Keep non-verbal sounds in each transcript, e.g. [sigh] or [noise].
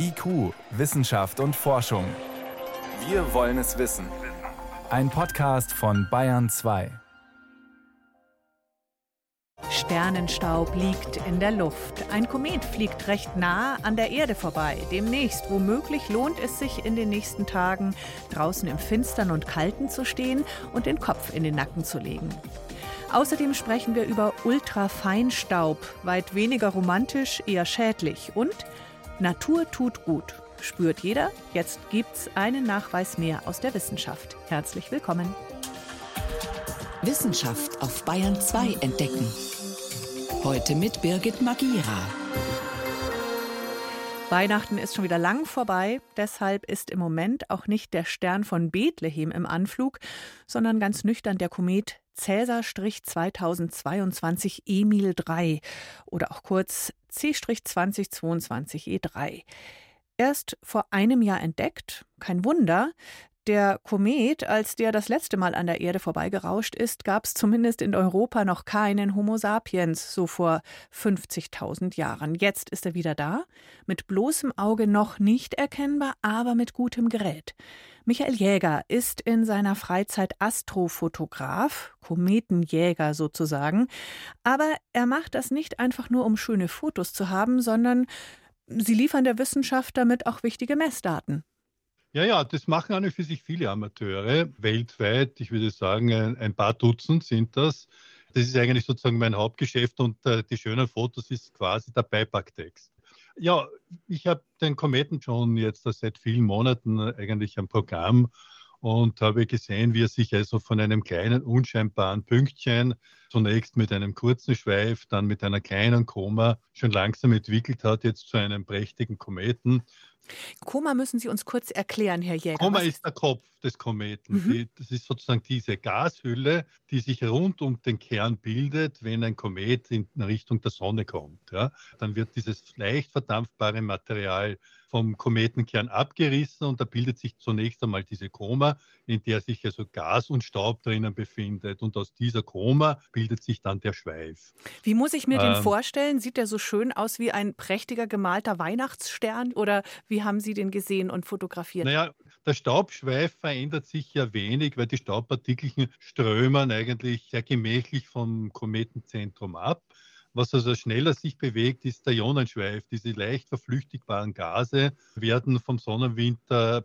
IQ, Wissenschaft und Forschung. Wir wollen es wissen. Ein Podcast von Bayern 2. Sternenstaub liegt in der Luft. Ein Komet fliegt recht nah an der Erde vorbei. Demnächst, womöglich, lohnt es sich in den nächsten Tagen, draußen im Finstern und Kalten zu stehen und den Kopf in den Nacken zu legen. Außerdem sprechen wir über Ultrafeinstaub, weit weniger romantisch, eher schädlich und Natur tut gut. Spürt jeder? Jetzt gibt's einen Nachweis mehr aus der Wissenschaft. Herzlich willkommen. Wissenschaft auf Bayern 2 entdecken. Heute mit Birgit Magira. Weihnachten ist schon wieder lang vorbei, deshalb ist im Moment auch nicht der Stern von Bethlehem im Anflug, sondern ganz nüchtern der Komet Cäsar 2022 Emil 3 oder auch kurz C-2022 E3. Erst vor einem Jahr entdeckt, kein Wunder, der Komet, als der das letzte Mal an der Erde vorbeigerauscht ist, gab es zumindest in Europa noch keinen Homo sapiens, so vor 50.000 Jahren. Jetzt ist er wieder da, mit bloßem Auge noch nicht erkennbar, aber mit gutem Gerät. Michael Jäger ist in seiner Freizeit Astrofotograf, Kometenjäger sozusagen, aber er macht das nicht einfach nur, um schöne Fotos zu haben, sondern sie liefern der Wissenschaft damit auch wichtige Messdaten. Ja, ja, das machen an für sich viele Amateure weltweit. Ich würde sagen, ein, ein paar Dutzend sind das. Das ist eigentlich sozusagen mein Hauptgeschäft und äh, die schönen Fotos ist quasi der Beipacktext. Ja, ich habe den Kometen schon jetzt seit vielen Monaten eigentlich am Programm und habe gesehen, wie er sich also von einem kleinen, unscheinbaren Pünktchen zunächst mit einem kurzen Schweif, dann mit einer kleinen Koma schon langsam entwickelt hat, jetzt zu einem prächtigen Kometen. Koma müssen Sie uns kurz erklären, Herr Jäger. Koma ist der Kopf des Kometen. Mhm. Die, das ist sozusagen diese Gashülle, die sich rund um den Kern bildet, wenn ein Komet in Richtung der Sonne kommt. Ja. Dann wird dieses leicht verdampfbare Material vom Kometenkern abgerissen und da bildet sich zunächst einmal diese Koma, in der sich also Gas und Staub drinnen befindet und aus dieser Koma bildet sich dann der Schweif. Wie muss ich mir ähm, den vorstellen? Sieht der so schön aus wie ein prächtiger gemalter Weihnachtsstern oder wie haben Sie den gesehen und fotografiert? Naja, der Staubschweif verändert sich ja wenig, weil die Staubpartikelchen strömen eigentlich sehr gemächlich vom Kometenzentrum ab. Was also schneller sich bewegt, ist der Ionenschweif. Diese leicht verflüchtigbaren Gase werden vom Sonnenwind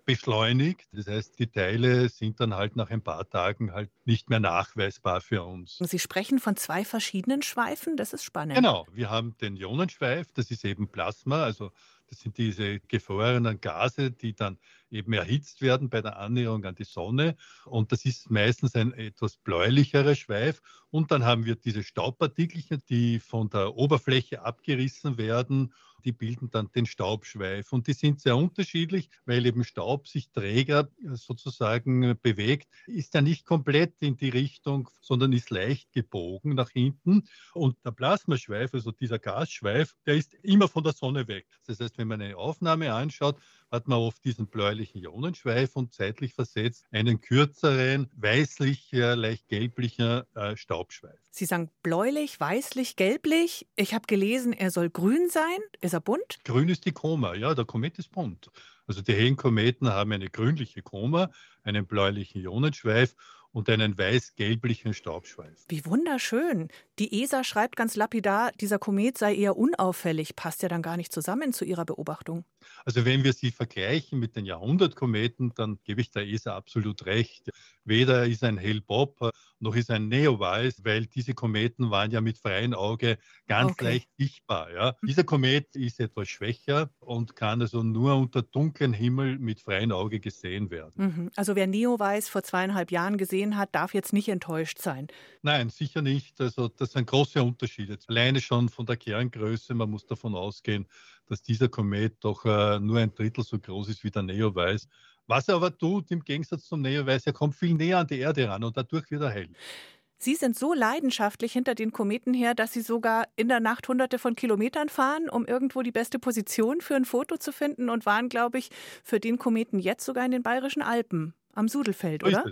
beschleunigt. Das heißt, die Teile sind dann halt nach ein paar Tagen halt nicht mehr nachweisbar für uns. Sie sprechen von zwei verschiedenen Schweifen, das ist spannend. Genau, wir haben den Ionenschweif, das ist eben Plasma, also das sind diese gefrorenen Gase, die dann eben erhitzt werden bei der Annäherung an die Sonne. Und das ist meistens ein etwas bläulicherer Schweif. Und dann haben wir diese Staubpartikelchen, die von der Oberfläche abgerissen werden die bilden dann den Staubschweif. Und die sind sehr unterschiedlich, weil eben Staub sich träger sozusagen bewegt, ist ja nicht komplett in die Richtung, sondern ist leicht gebogen nach hinten. Und der Plasmaschweif, also dieser Gasschweif, der ist immer von der Sonne weg. Das heißt, wenn man eine Aufnahme anschaut, hat man oft diesen bläulichen Ionenschweif und zeitlich versetzt einen kürzeren, weißlich, leicht gelblicher äh, Staubschweif. Sie sagen bläulich, weißlich, gelblich. Ich habe gelesen, er soll grün sein. Ist er bunt? Grün ist die Koma, ja, der Komet ist bunt. Also die hellen Kometen haben eine grünliche Koma, einen bläulichen Ionenschweif und einen weiß-gelblichen Staubschweif. Wie wunderschön. Die ESA schreibt ganz lapidar, dieser Komet sei eher unauffällig. Passt ja dann gar nicht zusammen zu ihrer Beobachtung. Also wenn wir sie vergleichen mit den Jahrhundertkometen, dann gebe ich der ESA absolut recht. Weder ist ein Hale-Bopp noch ist ein Neowise, weil diese Kometen waren ja mit freiem Auge ganz okay. leicht sichtbar. Ja. Dieser Komet ist etwas schwächer und kann also nur unter dunklem Himmel mit freiem Auge gesehen werden. Mhm. Also wer Neowise vor zweieinhalb Jahren gesehen hat, darf jetzt nicht enttäuscht sein. Nein, sicher nicht. Also das sind große Unterschiede. Alleine schon von der Kerngröße, man muss davon ausgehen, dass dieser Komet doch äh, nur ein Drittel so groß ist wie der Neowise. Was er aber tut, im Gegensatz zum Neowise, er kommt viel näher an die Erde ran und dadurch wird er hell. Sie sind so leidenschaftlich hinter den Kometen her, dass Sie sogar in der Nacht hunderte von Kilometern fahren, um irgendwo die beste Position für ein Foto zu finden und waren, glaube ich, für den Kometen jetzt sogar in den Bayerischen Alpen am Sudelfeld, oder?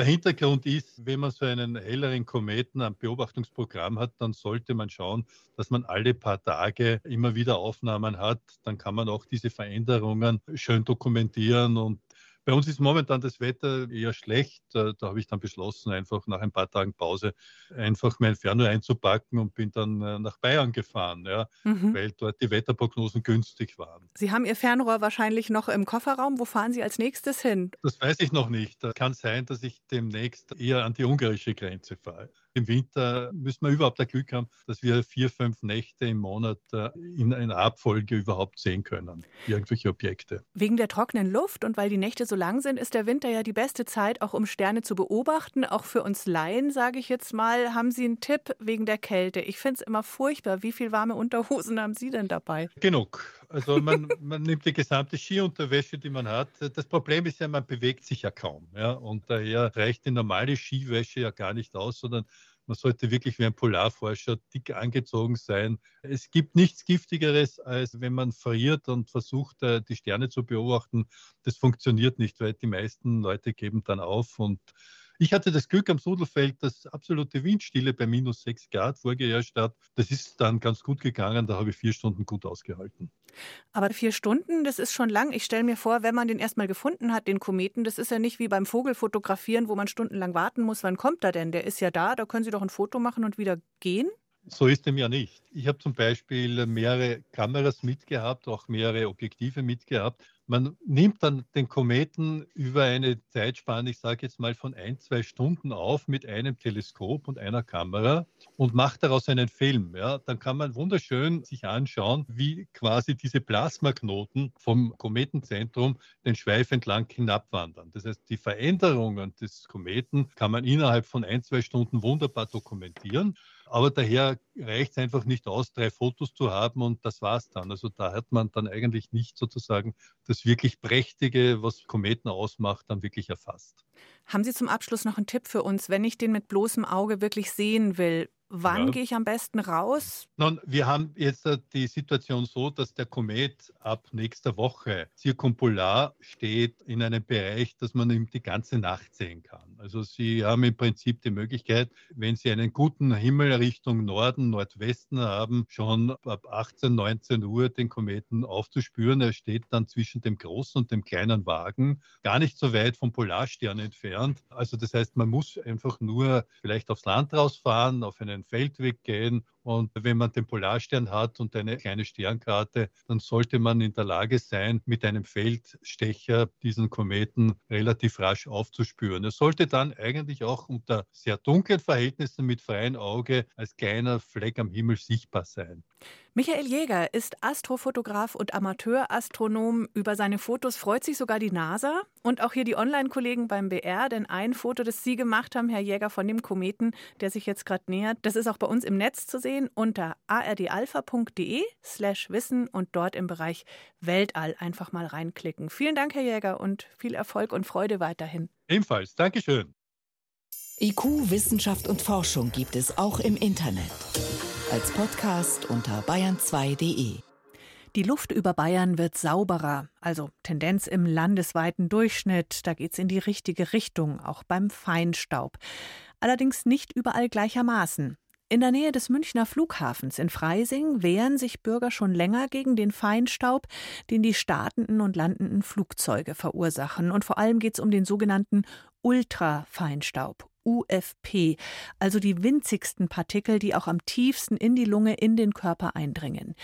Der Hintergrund ist, wenn man so einen helleren Kometen am Beobachtungsprogramm hat, dann sollte man schauen, dass man alle paar Tage immer wieder Aufnahmen hat. Dann kann man auch diese Veränderungen schön dokumentieren und bei uns ist momentan das Wetter eher schlecht. Da, habe ich dann beschlossen, einfach nach ein paar Tagen Pause einfach mein Fernrohr einzupacken und bin dann äh, nach Bayern gefahren, ja, mhm. weil dort die Wetterprognosen günstig waren. Sie haben Ihr Fernrohr wahrscheinlich noch im Kofferraum. Wo fahren Sie als nächstes hin? Das weiß ich noch nicht. Das kann sein, dass ich demnächst eher an die ungarische Grenze fahre. Im Winter müssen wir überhaupt das Glück haben, dass wir vier, fünf Nächte im Monat äh, in einer Abfolge überhaupt sehen können, irgendwelche Objekte. Wegen der trockenen Luft und weil die Nächte so lang sind, ist der Winter ja die beste Zeit, auch um Sterne zu beobachten. Auch für uns Laien, sage ich jetzt mal, haben Sie einen Tipp wegen der Kälte. Ich finde es immer furchtbar. Wie viel warme Unterhosen haben Sie denn dabei? Genug. Also man, [laughs] man, nimmt die gesamte Skiunterwäsche, die man hat. Das Problem ist ja, man bewegt sich ja kaum. Ja? Und daher reicht die normale Skiwäsche ja gar nicht aus, sondern man sollte wirklich wie ein Polarforscher dick angezogen sein. Es gibt nichts Giftigeres, als wenn man friert und versucht, äh, die Sterne zu beobachten. Das funktioniert nicht, weil die meisten Leute geben dann auf und ich hatte das Glück am Sudelfeld, dass absolute Windstille bei minus 6 Grad vorgeherrscht hat. Das ist dann ganz gut gegangen. Da habe ich vier Stunden gut ausgehalten. Aber vier Stunden, das ist schon lang. Ich stelle mir vor, wenn man den erstmal gefunden hat, den Kometen, das ist ja nicht wie beim Vogelfotografieren, wo man stundenlang warten muss. Wann kommt er denn? Der ist ja da, da können Sie doch ein Foto machen und wieder gehen. So ist dem ja nicht. Ich habe zum Beispiel mehrere Kameras mitgehabt, auch mehrere Objektive mitgehabt man nimmt dann den Kometen über eine Zeitspanne, ich sage jetzt mal von ein, zwei Stunden auf mit einem Teleskop und einer Kamera und macht daraus einen Film. Ja, dann kann man wunderschön sich anschauen, wie quasi diese Plasmaknoten vom Kometenzentrum den Schweif entlang hinabwandern. Das heißt, die Veränderungen des Kometen kann man innerhalb von ein, zwei Stunden wunderbar dokumentieren. Aber daher reicht es einfach nicht aus, drei Fotos zu haben und das war's dann. Also da hat man dann eigentlich nicht sozusagen das wirklich Prächtige, was Kometen ausmacht, dann wirklich erfasst. Haben Sie zum Abschluss noch einen Tipp für uns, wenn ich den mit bloßem Auge wirklich sehen will? Wann ja. gehe ich am besten raus? Nun, wir haben jetzt die Situation so, dass der Komet ab nächster Woche zirkumpolar steht in einem Bereich, dass man ihm die ganze Nacht sehen kann. Also Sie haben im Prinzip die Möglichkeit, wenn Sie einen guten Himmel Richtung Norden, Nordwesten haben, schon ab 18, 19 Uhr den Kometen aufzuspüren. Er steht dann zwischen dem großen und dem kleinen Wagen, gar nicht so weit vom Polarstern entfernt. Also das heißt, man muss einfach nur vielleicht aufs Land rausfahren, auf einen Feldweg gehen. Und wenn man den Polarstern hat und eine kleine Sternkarte, dann sollte man in der Lage sein, mit einem Feldstecher diesen Kometen relativ rasch aufzuspüren. Er sollte dann eigentlich auch unter sehr dunklen Verhältnissen mit freiem Auge als kleiner Fleck am Himmel sichtbar sein. Michael Jäger ist Astrofotograf und Amateurastronom. Über seine Fotos freut sich sogar die NASA und auch hier die Online-Kollegen beim BR, denn ein Foto, das Sie gemacht haben, Herr Jäger, von dem Kometen, der sich jetzt gerade nähert, das ist auch bei uns im Netz zu sehen unter ardalpha.de slash Wissen und dort im Bereich Weltall einfach mal reinklicken. Vielen Dank, Herr Jäger, und viel Erfolg und Freude weiterhin. Ebenfalls. Dankeschön. IQ, Wissenschaft und Forschung gibt es auch im Internet als Podcast unter bayern2.de. Die Luft über Bayern wird sauberer, also Tendenz im landesweiten Durchschnitt. Da geht es in die richtige Richtung, auch beim Feinstaub. Allerdings nicht überall gleichermaßen. In der Nähe des Münchner Flughafens in Freising wehren sich Bürger schon länger gegen den Feinstaub, den die startenden und landenden Flugzeuge verursachen. Und vor allem geht es um den sogenannten Ultrafeinstaub, UFP, also die winzigsten Partikel, die auch am tiefsten in die Lunge, in den Körper eindringen.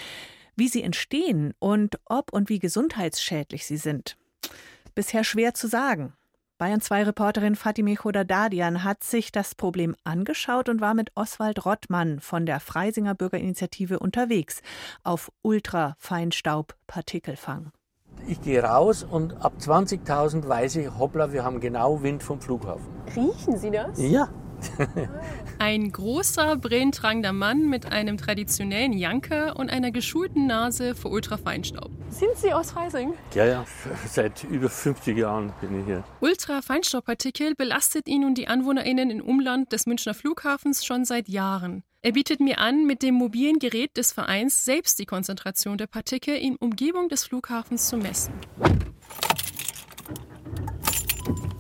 Wie sie entstehen und ob und wie gesundheitsschädlich sie sind, bisher schwer zu sagen. Bayern 2 Reporterin Fatime Chodadadian hat sich das Problem angeschaut und war mit Oswald Rottmann von der Freisinger Bürgerinitiative unterwegs auf Ultrafeinstaub-Partikelfang. Ich gehe raus und ab 20.000 weiß ich, hoppla, wir haben genau Wind vom Flughafen. Riechen Sie das? Ja. Ein großer, brillentragender Mann mit einem traditionellen Janker und einer geschulten Nase für Ultrafeinstaub. Sind Sie aus Freising? Ja, ja. Seit über 50 Jahren bin ich hier. Ultrafeinstaubpartikel belastet ihn und die AnwohnerInnen im Umland des Münchner Flughafens schon seit Jahren. Er bietet mir an, mit dem mobilen Gerät des Vereins selbst die Konzentration der Partikel in Umgebung des Flughafens zu messen.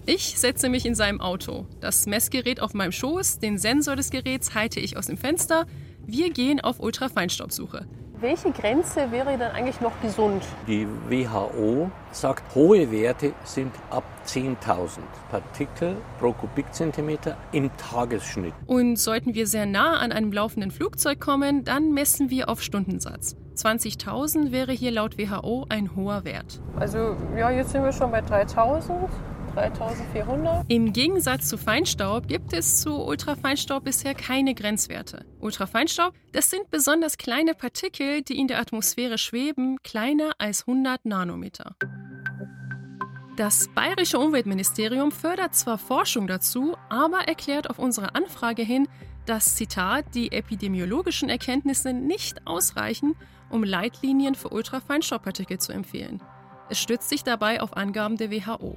Ich setze mich in seinem Auto. Das Messgerät auf meinem Schoß, den Sensor des Geräts halte ich aus dem Fenster. Wir gehen auf Ultrafeinstaubsuche. Welche Grenze wäre dann eigentlich noch gesund? Die WHO sagt, hohe Werte sind ab 10.000 Partikel pro Kubikzentimeter im Tagesschnitt. Und sollten wir sehr nah an einem laufenden Flugzeug kommen, dann messen wir auf Stundensatz. 20.000 wäre hier laut WHO ein hoher Wert. Also ja, jetzt sind wir schon bei 3000. 3400. Im Gegensatz zu Feinstaub gibt es zu Ultrafeinstaub bisher keine Grenzwerte. Ultrafeinstaub, das sind besonders kleine Partikel, die in der Atmosphäre schweben, kleiner als 100 Nanometer. Das bayerische Umweltministerium fördert zwar Forschung dazu, aber erklärt auf unsere Anfrage hin, dass, Zitat, die epidemiologischen Erkenntnisse nicht ausreichen, um Leitlinien für Ultrafeinstaubpartikel zu empfehlen. Es stützt sich dabei auf Angaben der WHO.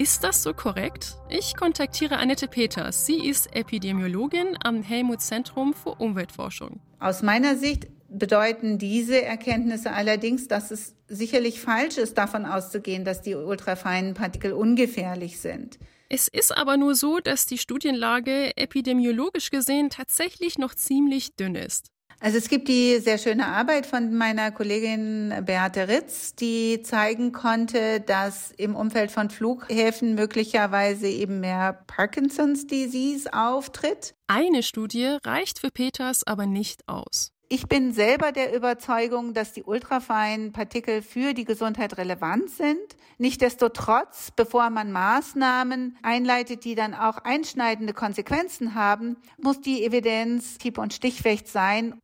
Ist das so korrekt? Ich kontaktiere Annette Peters. Sie ist Epidemiologin am Helmut Zentrum für Umweltforschung. Aus meiner Sicht bedeuten diese Erkenntnisse allerdings, dass es sicherlich falsch ist, davon auszugehen, dass die ultrafeinen Partikel ungefährlich sind. Es ist aber nur so, dass die Studienlage epidemiologisch gesehen tatsächlich noch ziemlich dünn ist. Also es gibt die sehr schöne Arbeit von meiner Kollegin Beate Ritz, die zeigen konnte, dass im Umfeld von Flughäfen möglicherweise eben mehr Parkinson's Disease auftritt. Eine Studie reicht für Peters aber nicht aus. Ich bin selber der Überzeugung, dass die ultrafeinen Partikel für die Gesundheit relevant sind. Nichtsdestotrotz, bevor man Maßnahmen einleitet, die dann auch einschneidende Konsequenzen haben, muss die Evidenz hieb- und stichfest sein.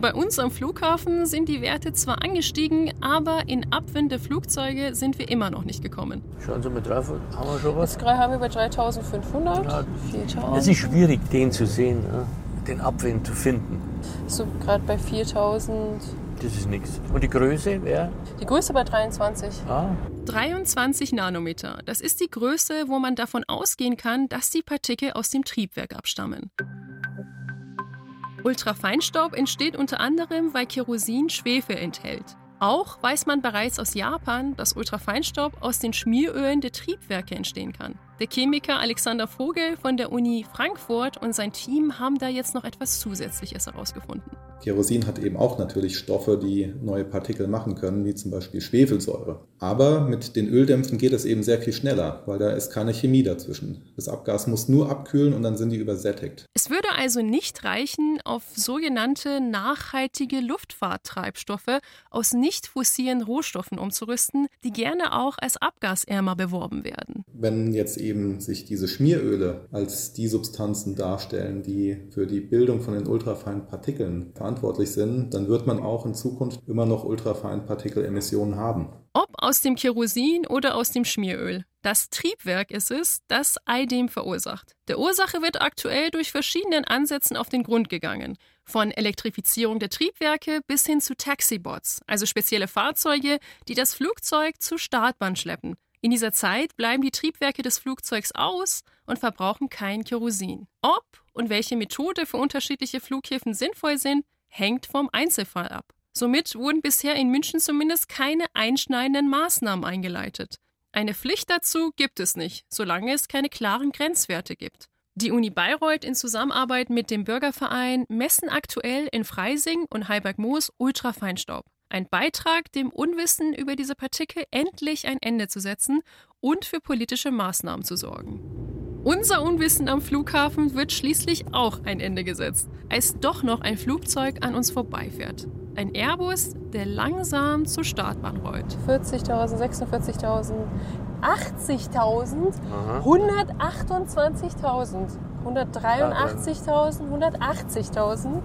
Bei uns am Flughafen sind die Werte zwar angestiegen, aber in Abwind der Flugzeuge sind wir immer noch nicht gekommen. Schauen Sie mal drauf, haben wir schon was? Jetzt gerade haben wir bei 3500, Ja, 4000. Es ist schwierig, den zu sehen, ja, den Abwind zu finden. So gerade bei 4000. Das ist nichts. Und die Größe wäre? Die Größe bei 23. Ah, 23 Nanometer, das ist die Größe, wo man davon ausgehen kann, dass die Partikel aus dem Triebwerk abstammen. Ultrafeinstaub entsteht unter anderem, weil Kerosin Schwefel enthält. Auch weiß man bereits aus Japan, dass Ultrafeinstaub aus den Schmierölen der Triebwerke entstehen kann. Der Chemiker Alexander Vogel von der Uni Frankfurt und sein Team haben da jetzt noch etwas Zusätzliches herausgefunden. Kerosin hat eben auch natürlich Stoffe, die neue Partikel machen können, wie zum Beispiel Schwefelsäure. Aber mit den Öldämpfen geht es eben sehr viel schneller, weil da ist keine Chemie dazwischen. Das Abgas muss nur abkühlen und dann sind die übersättigt. Es würde also nicht reichen, auf sogenannte nachhaltige Luftfahrttreibstoffe aus nicht fossilen Rohstoffen umzurüsten, die gerne auch als abgasärmer beworben werden. Wenn jetzt eben sich diese Schmieröle als die Substanzen darstellen, die für die Bildung von den ultrafeinen Partikeln verantwortlich sind, dann wird man auch in Zukunft immer noch ultrafeinen Partikelemissionen haben. Ob aus dem Kerosin oder aus dem Schmieröl. Das Triebwerk ist es, das Eidem verursacht. Der Ursache wird aktuell durch verschiedenen Ansätzen auf den Grund gegangen. Von Elektrifizierung der Triebwerke bis hin zu Taxibots, also spezielle Fahrzeuge, die das Flugzeug zur Startbahn schleppen. In dieser Zeit bleiben die Triebwerke des Flugzeugs aus und verbrauchen kein Kerosin. Ob und welche Methode für unterschiedliche Flughäfen sinnvoll sind, hängt vom Einzelfall ab. Somit wurden bisher in München zumindest keine einschneidenden Maßnahmen eingeleitet. Eine Pflicht dazu gibt es nicht, solange es keine klaren Grenzwerte gibt. Die Uni Bayreuth in Zusammenarbeit mit dem Bürgerverein messen aktuell in Freising und Heiberg-Moos Ultrafeinstaub. Ein Beitrag, dem Unwissen über diese Partikel endlich ein Ende zu setzen und für politische Maßnahmen zu sorgen. Unser Unwissen am Flughafen wird schließlich auch ein Ende gesetzt, als doch noch ein Flugzeug an uns vorbeifährt. Ein Airbus, der langsam zur Startbahn rollt. 40.000, 46.000, 80.000, aha. 128.000, 183.000, 180.000,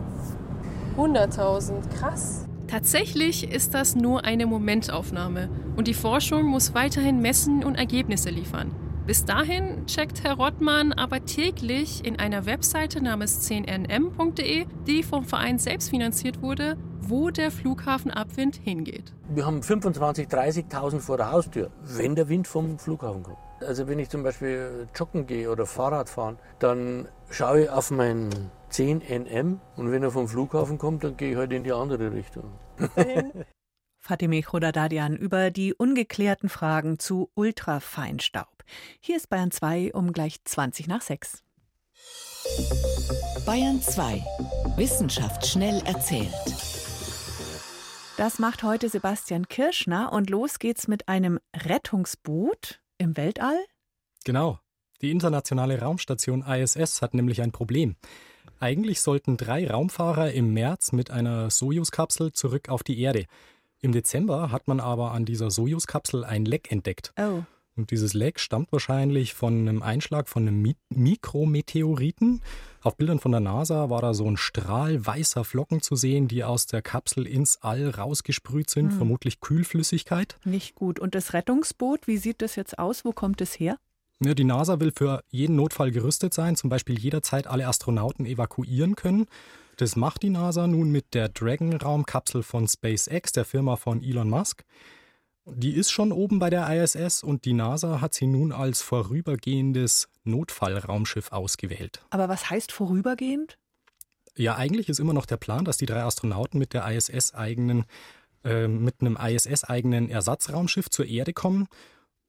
100.000. Krass. Tatsächlich ist das nur eine Momentaufnahme und die Forschung muss weiterhin messen und Ergebnisse liefern. Bis dahin checkt Herr Rottmann aber täglich in einer Webseite namens 10nm.de, die vom Verein selbst finanziert wurde, wo der Flughafen Abwind hingeht. Wir haben 25.000, 30.000 vor der Haustür, wenn der Wind vom Flughafen kommt. Also wenn ich zum Beispiel joggen gehe oder Fahrrad fahren, dann schaue ich auf mein 10 nm und wenn er vom Flughafen kommt, dann gehe ich halt in die andere Richtung. [laughs] Fatime Khodadadian über die ungeklärten Fragen zu Ultrafeinstaub. Hier ist Bayern 2 um gleich 20 nach 6. Bayern 2. Wissenschaft schnell erzählt. Das macht heute Sebastian Kirschner und los geht's mit einem Rettungsboot im Weltall. Genau. Die internationale Raumstation ISS hat nämlich ein Problem. Eigentlich sollten drei Raumfahrer im März mit einer Sojus-Kapsel zurück auf die Erde. Im Dezember hat man aber an dieser Sojus-Kapsel ein Leck entdeckt. Oh. Und dieses Leck stammt wahrscheinlich von einem Einschlag von einem Mi Mikrometeoriten. Auf Bildern von der NASA war da so ein Strahl weißer Flocken zu sehen, die aus der Kapsel ins All rausgesprüht sind, Hm. vermutlich Kühlflüssigkeit. Nicht gut. Und das Rettungsboot, wie sieht das jetzt aus? Wo kommt es her? Ja, die NASA will für jeden Notfall gerüstet sein, zum Beispiel jederzeit alle Astronauten evakuieren können. Das macht die NASA nun mit der Dragon-Raumkapsel von SpaceX, der Firma von Elon Musk. Die ist schon oben bei der ISS und die NASA hat sie nun als vorübergehendes Notfallraumschiff ausgewählt. Aber was heißt vorübergehend? Ja, eigentlich ist immer noch der Plan, dass die drei Astronauten mit der ISS-eigenen, äh, mit einem ISS-eigenen Ersatzraumschiff zur Erde kommen.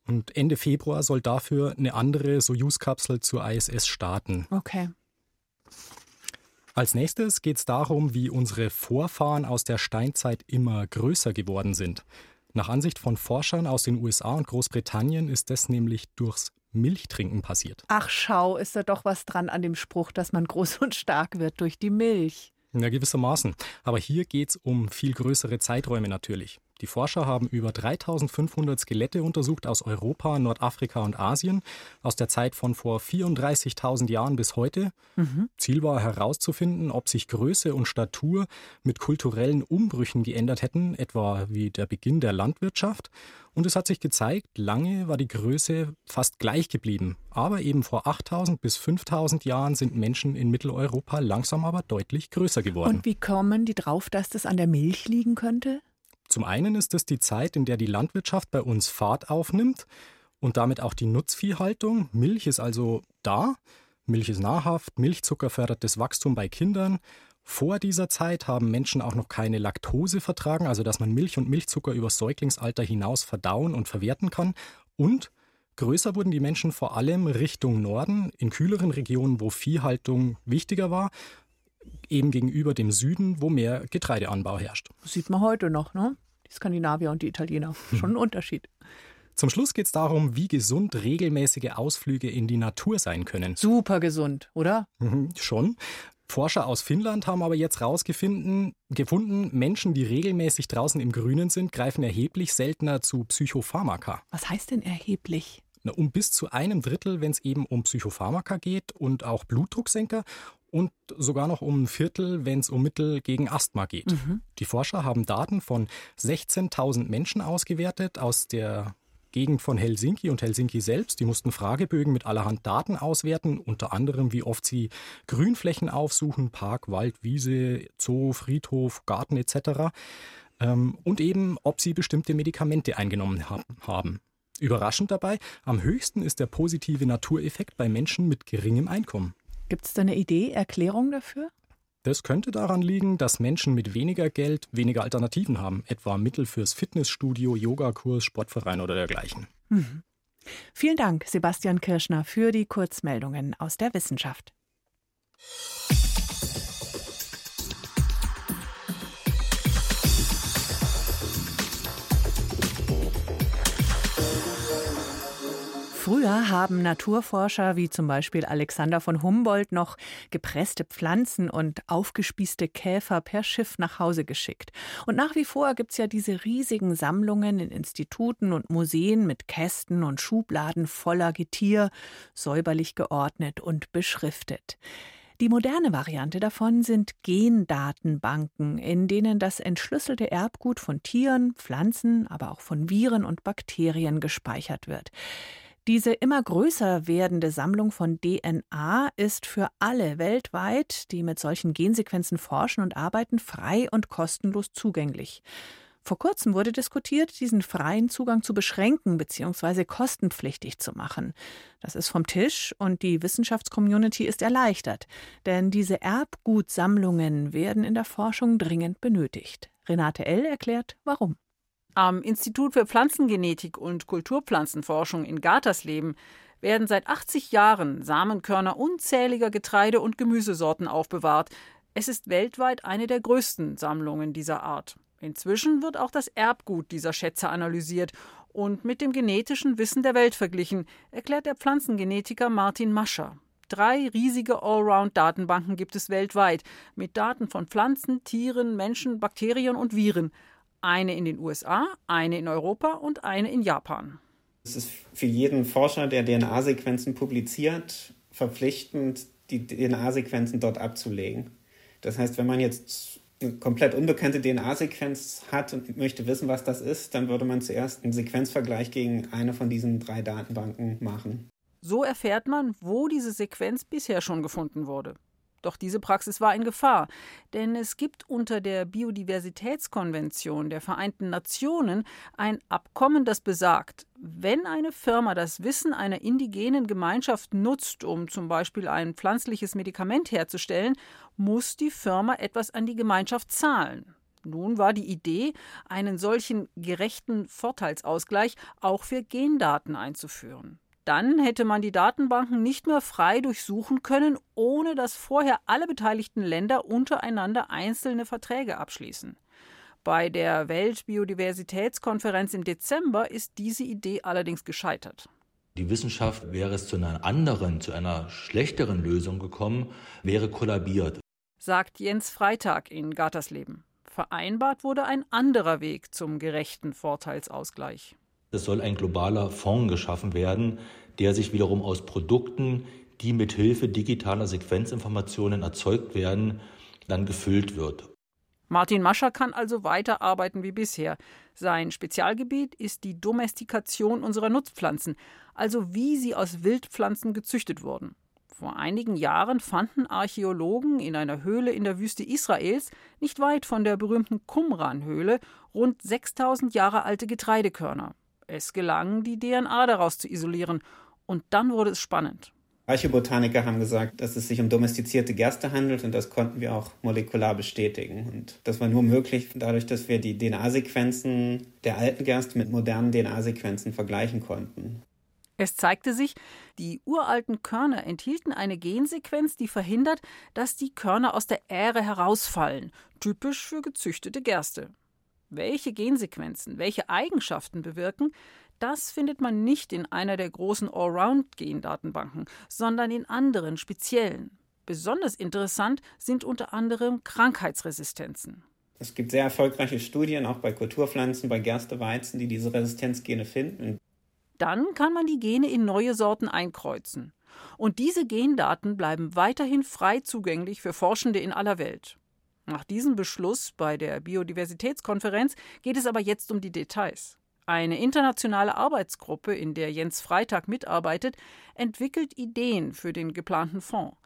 Und Ende Februar soll dafür eine andere Soyuz-Kapsel zur ISS starten. Okay. Als nächstes geht es darum, wie unsere Vorfahren aus der Steinzeit immer größer geworden sind. Nach Ansicht von Forschern aus den USA und Großbritannien ist das nämlich durchs Milchtrinken passiert. Ach, schau, ist da doch was dran an dem Spruch, dass man groß und stark wird durch die Milch. Ja, gewissermaßen. Aber hier geht es um viel größere Zeiträume natürlich. Die Forscher haben über 3500 Skelette untersucht aus Europa, Nordafrika und Asien, aus der Zeit von vor 34.000 Jahren bis heute. Mhm. Ziel war herauszufinden, ob sich Größe und Statur mit kulturellen Umbrüchen geändert hätten, etwa wie der Beginn der Landwirtschaft. Und es hat sich gezeigt, lange war die Größe fast gleich geblieben. Aber eben vor 8000 bis 5000 Jahren sind Menschen in Mitteleuropa langsam aber deutlich größer geworden. Und wie kommen die drauf, dass das an der Milch liegen könnte? Zum einen ist es die Zeit, in der die Landwirtschaft bei uns Fahrt aufnimmt und damit auch die Nutzviehhaltung. Milch ist also da. Milch ist nahrhaft, Milchzucker fördert das Wachstum bei Kindern. Vor dieser Zeit haben Menschen auch noch keine Laktose vertragen, also dass man Milch und Milchzucker über Säuglingsalter hinaus verdauen und verwerten kann. Und größer wurden die Menschen vor allem Richtung Norden, in kühleren Regionen, wo Viehhaltung wichtiger war, eben gegenüber dem Süden, wo mehr Getreideanbau herrscht. Das sieht man heute noch, ne? Skandinavier und die Italiener. Schon ein Unterschied. Zum Schluss geht es darum, wie gesund regelmäßige Ausflüge in die Natur sein können. Super gesund, oder? Mhm, schon. Forscher aus Finnland haben aber jetzt herausgefunden, gefunden, Menschen, die regelmäßig draußen im Grünen sind, greifen erheblich seltener zu Psychopharmaka. Was heißt denn erheblich? Na, um bis zu einem Drittel, wenn es eben um Psychopharmaka geht und auch Blutdrucksenker und sogar noch um ein Viertel, wenn es um Mittel gegen Asthma geht. Mhm. Die Forscher haben Daten von 16.000 Menschen ausgewertet aus der Gegend von Helsinki und Helsinki selbst. Die mussten Fragebögen mit allerhand Daten auswerten, unter anderem wie oft sie Grünflächen aufsuchen, Park, Wald, Wiese, Zoo, Friedhof, Garten etc. Ähm, und eben, ob sie bestimmte Medikamente eingenommen haben. Überraschend dabei, am höchsten ist der positive Natureffekt bei Menschen mit geringem Einkommen. Gibt es da eine Idee, Erklärung dafür? Das könnte daran liegen, dass Menschen mit weniger Geld weniger Alternativen haben, etwa Mittel fürs Fitnessstudio, Yogakurs, Sportverein oder dergleichen. Mhm. Vielen Dank, Sebastian Kirschner, für die Kurzmeldungen aus der Wissenschaft. Früher haben Naturforscher wie zum Beispiel Alexander von Humboldt noch gepresste Pflanzen und aufgespießte Käfer per Schiff nach Hause geschickt. Und nach wie vor gibt es ja diese riesigen Sammlungen in Instituten und Museen mit Kästen und Schubladen voller Getier, säuberlich geordnet und beschriftet. Die moderne Variante davon sind Gendatenbanken, in denen das entschlüsselte Erbgut von Tieren, Pflanzen, aber auch von Viren und Bakterien gespeichert wird. Diese immer größer werdende Sammlung von DNA ist für alle weltweit, die mit solchen Gensequenzen forschen und arbeiten, frei und kostenlos zugänglich. Vor kurzem wurde diskutiert, diesen freien Zugang zu beschränken bzw. kostenpflichtig zu machen. Das ist vom Tisch und die Wissenschaftscommunity ist erleichtert, denn diese Erbgutsammlungen werden in der Forschung dringend benötigt. Renate L. erklärt, warum. Am Institut für Pflanzengenetik und Kulturpflanzenforschung in Gatersleben werden seit 80 Jahren Samenkörner unzähliger Getreide- und Gemüsesorten aufbewahrt. Es ist weltweit eine der größten Sammlungen dieser Art. Inzwischen wird auch das Erbgut dieser Schätze analysiert und mit dem genetischen Wissen der Welt verglichen, erklärt der Pflanzengenetiker Martin Mascher. Drei riesige Allround-Datenbanken gibt es weltweit mit Daten von Pflanzen, Tieren, Menschen, Bakterien und Viren. Eine in den USA, eine in Europa und eine in Japan. Es ist für jeden Forscher, der DNA-Sequenzen publiziert, verpflichtend, die DNA-Sequenzen dort abzulegen. Das heißt, wenn man jetzt eine komplett unbekannte DNA-Sequenz hat und möchte wissen, was das ist, dann würde man zuerst einen Sequenzvergleich gegen eine von diesen drei Datenbanken machen. So erfährt man, wo diese Sequenz bisher schon gefunden wurde. Doch diese Praxis war in Gefahr, denn es gibt unter der Biodiversitätskonvention der Vereinten Nationen ein Abkommen, das besagt, wenn eine Firma das Wissen einer indigenen Gemeinschaft nutzt, um zum Beispiel ein pflanzliches Medikament herzustellen, muss die Firma etwas an die Gemeinschaft zahlen. Nun war die Idee, einen solchen gerechten Vorteilsausgleich auch für Gendaten einzuführen. Dann hätte man die Datenbanken nicht mehr frei durchsuchen können, ohne dass vorher alle beteiligten Länder untereinander einzelne Verträge abschließen. Bei der Weltbiodiversitätskonferenz im Dezember ist diese Idee allerdings gescheitert. Die Wissenschaft wäre es zu einer anderen, zu einer schlechteren Lösung gekommen, wäre kollabiert. Sagt Jens Freitag in Gattersleben. Vereinbart wurde ein anderer Weg zum gerechten Vorteilsausgleich. Es soll ein globaler Fonds geschaffen werden, der sich wiederum aus Produkten, die mit Hilfe digitaler Sequenzinformationen erzeugt werden, dann gefüllt wird. Martin Mascher kann also weiterarbeiten wie bisher. Sein Spezialgebiet ist die Domestikation unserer Nutzpflanzen, also wie sie aus Wildpflanzen gezüchtet wurden. Vor einigen Jahren fanden Archäologen in einer Höhle in der Wüste Israels, nicht weit von der berühmten Qumran-Höhle, rund 6000 Jahre alte Getreidekörner. Es gelang, die DNA daraus zu isolieren. Und dann wurde es spannend. Archäobotaniker haben gesagt, dass es sich um domestizierte Gerste handelt und das konnten wir auch molekular bestätigen. Und das war nur möglich dadurch, dass wir die DNA-Sequenzen der alten Gerste mit modernen DNA-Sequenzen vergleichen konnten. Es zeigte sich, die uralten Körner enthielten eine Gensequenz, die verhindert, dass die Körner aus der Ähre herausfallen, typisch für gezüchtete Gerste. Welche Gensequenzen welche Eigenschaften bewirken, das findet man nicht in einer der großen Allround-Gendatenbanken, sondern in anderen speziellen. Besonders interessant sind unter anderem Krankheitsresistenzen. Es gibt sehr erfolgreiche Studien, auch bei Kulturpflanzen, bei Gerste, Weizen, die diese Resistenzgene finden. Dann kann man die Gene in neue Sorten einkreuzen. Und diese Gendaten bleiben weiterhin frei zugänglich für Forschende in aller Welt. Nach diesem Beschluss bei der Biodiversitätskonferenz geht es aber jetzt um die Details. Eine internationale Arbeitsgruppe, in der Jens Freitag mitarbeitet, entwickelt Ideen für den geplanten Fonds.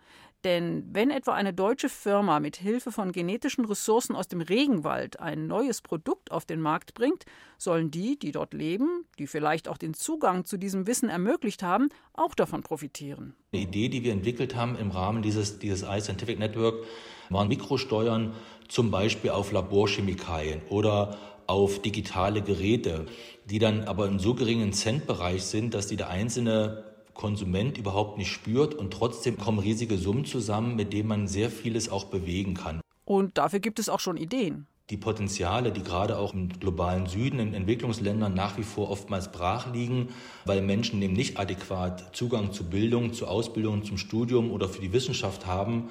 Denn wenn etwa eine deutsche Firma mit Hilfe von genetischen Ressourcen aus dem Regenwald ein neues Produkt auf den Markt bringt, sollen die, die dort leben, die vielleicht auch den Zugang zu diesem Wissen ermöglicht haben, auch davon profitieren. Eine Idee, die wir entwickelt haben im Rahmen dieses, dieses iScientific Network, waren Mikrosteuern zum Beispiel auf Laborchemikalien oder auf digitale Geräte, die dann aber im so geringen Centbereich sind, dass die der einzelne Konsument überhaupt nicht spürt und trotzdem kommen riesige Summen zusammen, mit denen man sehr vieles auch bewegen kann. Und dafür gibt es auch schon Ideen. Die Potenziale, die gerade auch im globalen Süden, in Entwicklungsländern nach wie vor oftmals brach liegen, weil Menschen eben nicht adäquat Zugang zu Bildung, zu Ausbildung, zum Studium oder für die Wissenschaft haben,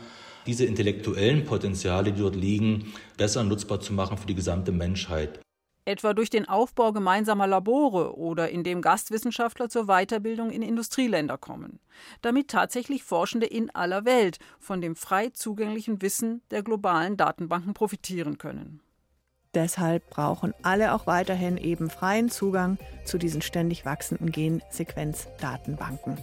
diese intellektuellen Potenziale, die dort liegen, besser nutzbar zu machen für die gesamte Menschheit. Etwa durch den Aufbau gemeinsamer Labore oder indem Gastwissenschaftler zur Weiterbildung in Industrieländer kommen, damit tatsächlich Forschende in aller Welt von dem frei zugänglichen Wissen der globalen Datenbanken profitieren können. Deshalb brauchen alle auch weiterhin eben freien Zugang zu diesen ständig wachsenden Gensequenzdatenbanken.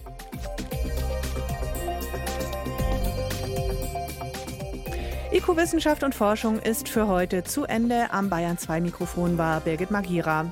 IQ Wissenschaft und Forschung ist für heute zu Ende. Am Bayern 2 Mikrofon war Birgit Magira.